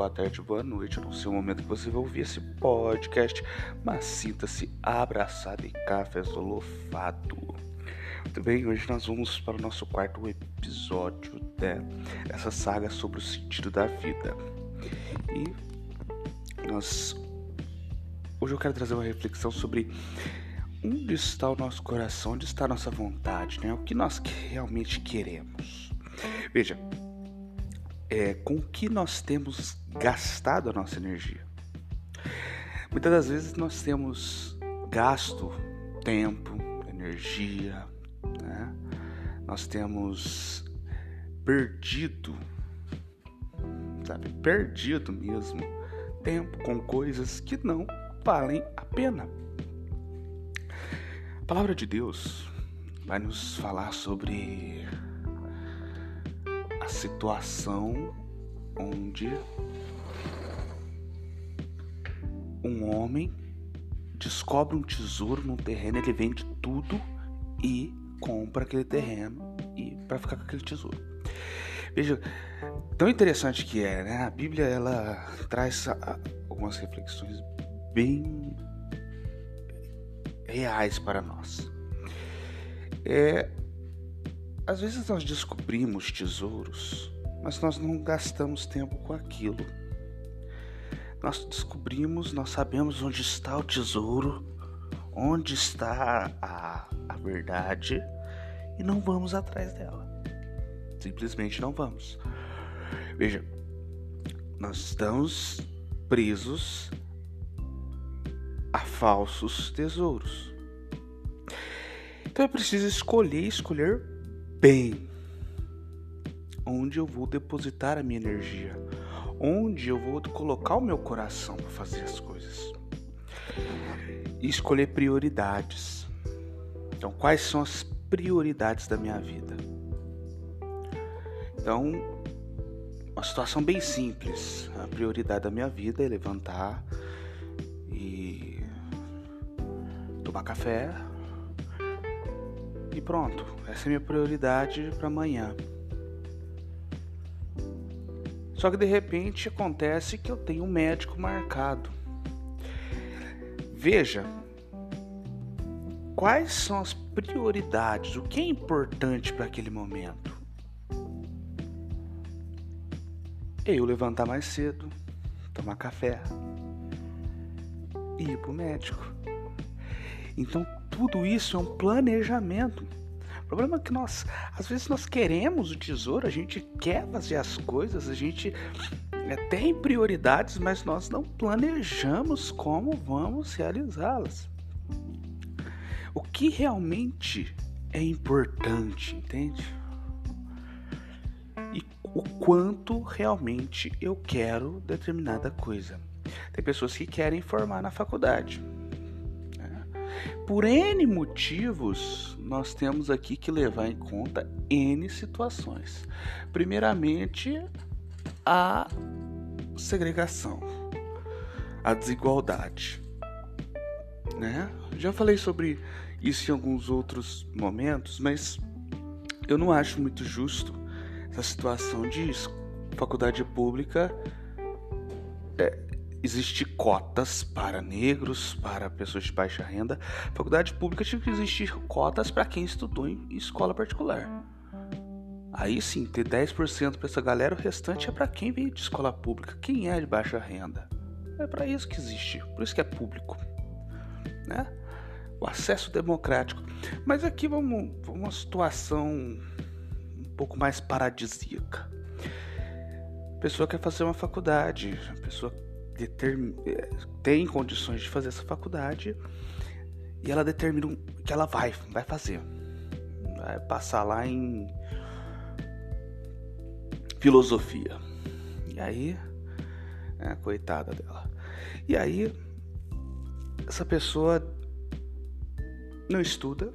boa tarde, boa noite. Não sei o momento que você vai ouvir esse podcast, mas sinta-se abraçado e café solofado. Muito bem, hoje nós vamos para o nosso quarto episódio dessa né? saga sobre o sentido da vida. E nós. Hoje eu quero trazer uma reflexão sobre onde está o nosso coração, onde está a nossa vontade, né? O que nós realmente queremos. Veja, é, com que nós temos gastado a nossa energia. Muitas das vezes nós temos gasto tempo, energia, né? nós temos perdido, sabe, perdido mesmo tempo com coisas que não valem a pena. A palavra de Deus vai nos falar sobre situação onde um homem descobre um tesouro num terreno, ele vende tudo e compra aquele terreno e para ficar com aquele tesouro. Veja, tão interessante que é, né? A Bíblia ela traz algumas reflexões bem reais para nós. É às vezes nós descobrimos tesouros, mas nós não gastamos tempo com aquilo. Nós descobrimos, nós sabemos onde está o tesouro, onde está a, a verdade e não vamos atrás dela. Simplesmente não vamos. Veja, nós estamos presos a falsos tesouros. Então é preciso escolher, escolher bem onde eu vou depositar a minha energia, onde eu vou colocar o meu coração para fazer as coisas. E escolher prioridades. Então, quais são as prioridades da minha vida? Então, uma situação bem simples. A prioridade da minha vida é levantar e tomar café, e pronto, essa é a minha prioridade para amanhã. Só que de repente acontece que eu tenho um médico marcado. Veja, quais são as prioridades, o que é importante para aquele momento. Eu levantar mais cedo, tomar café e ir o médico. Então tudo isso é um planejamento. O problema é que nós, às vezes, nós queremos o tesouro, a gente quer fazer as coisas, a gente é, tem prioridades, mas nós não planejamos como vamos realizá-las. O que realmente é importante, entende? E o quanto realmente eu quero determinada coisa. Tem pessoas que querem formar na faculdade por N motivos, nós temos aqui que levar em conta N situações. Primeiramente, a segregação, a desigualdade. Né? Já falei sobre isso em alguns outros momentos, mas eu não acho muito justo essa situação de faculdade pública é, existir cotas para negros, para pessoas de baixa renda. faculdade pública tinha que existir cotas para quem estudou em escola particular. Aí sim, ter 10% para essa galera, o restante é para quem veio de escola pública, quem é de baixa renda. É para isso que existe, por isso que é público. Né? O acesso democrático. Mas aqui vamos, vamos uma situação um pouco mais paradisíaca. A pessoa quer fazer uma faculdade, a pessoa determ... Tem condições de fazer essa faculdade e ela determina que ela vai, vai fazer. Vai passar lá em filosofia. E aí, é, coitada dela. E aí, essa pessoa não estuda.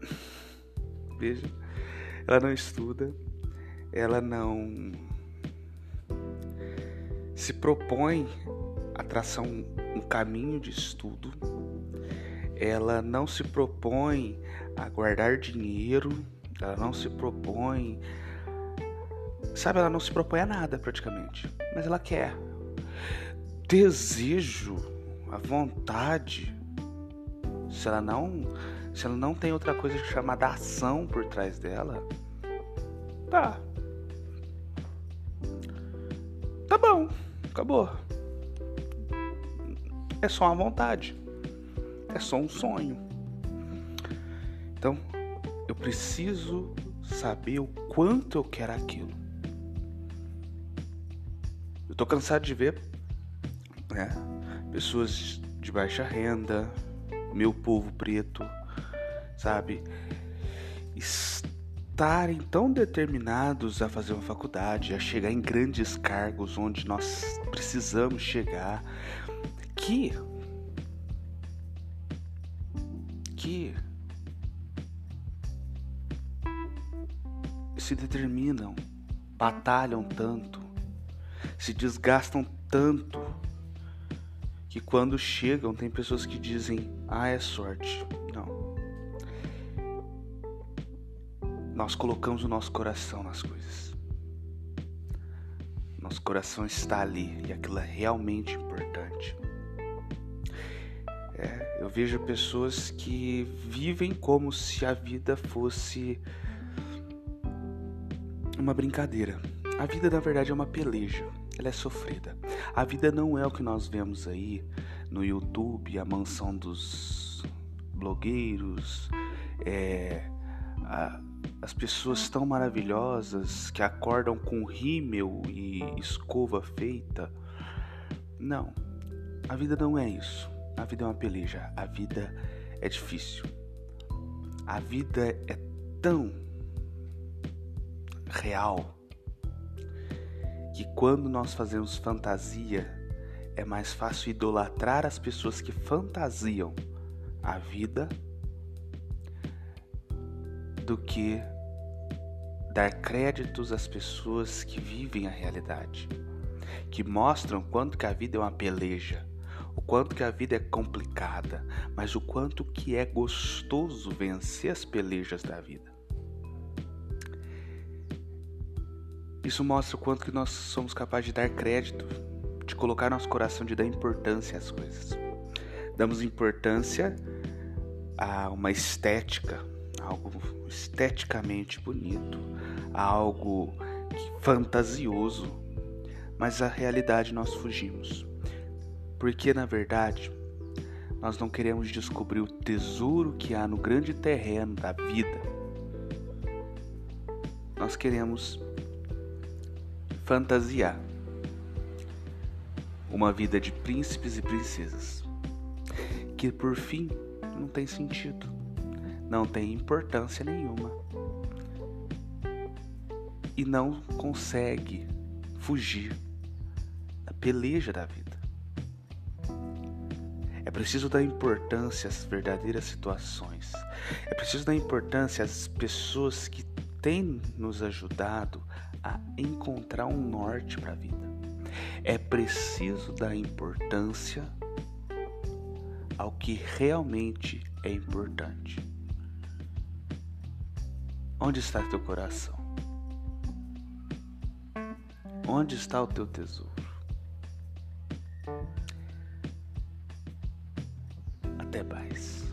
Veja, ela não estuda, ela não se propõe a traçar um, um caminho de estudo, ela não se propõe a guardar dinheiro, ela não se propõe sabe, ela não se propõe a nada praticamente, mas ela quer. Desejo, a vontade, se ela não, se ela não tem outra coisa chamada ação por trás dela, tá. Tá bom, acabou. É só uma vontade. É só um sonho. Então, eu preciso saber o quanto eu quero aquilo. Eu tô cansado de ver né, pessoas de baixa renda, meu povo preto, sabe, estarem tão determinados a fazer uma faculdade, a chegar em grandes cargos onde nós precisamos chegar, que que se determinam, batalham tanto, se desgastam tanto que quando chegam tem pessoas que dizem: "Ah, é sorte". Nós colocamos o nosso coração nas coisas. Nosso coração está ali e aquilo é realmente importante. É, eu vejo pessoas que vivem como se a vida fosse uma brincadeira. A vida, na verdade, é uma peleja. Ela é sofrida. A vida não é o que nós vemos aí no YouTube, a mansão dos blogueiros, é, a, as pessoas tão maravilhosas que acordam com rímel e escova feita. Não, a vida não é isso. A vida é uma peleja. A vida é difícil. A vida é tão real que quando nós fazemos fantasia é mais fácil idolatrar as pessoas que fantasiam a vida do que dar créditos às pessoas que vivem a realidade, que mostram quanto que a vida é uma peleja, o quanto que a vida é complicada, mas o quanto que é gostoso vencer as pelejas da vida. Isso mostra o quanto que nós somos capazes de dar crédito, de colocar nosso coração, de dar importância às coisas. Damos importância a uma estética, algo esteticamente bonito, algo fantasioso, mas a realidade nós fugimos. Porque na verdade, nós não queremos descobrir o tesouro que há no grande terreno da vida. Nós queremos fantasiar uma vida de príncipes e princesas, que por fim não tem sentido, não tem importância nenhuma e não consegue fugir da peleja da vida. É preciso dar importância às verdadeiras situações. É preciso dar importância às pessoas que têm nos ajudado a encontrar um norte para a vida. É preciso dar importância ao que realmente é importante. Onde está teu coração? Onde está o teu tesouro? Até mais.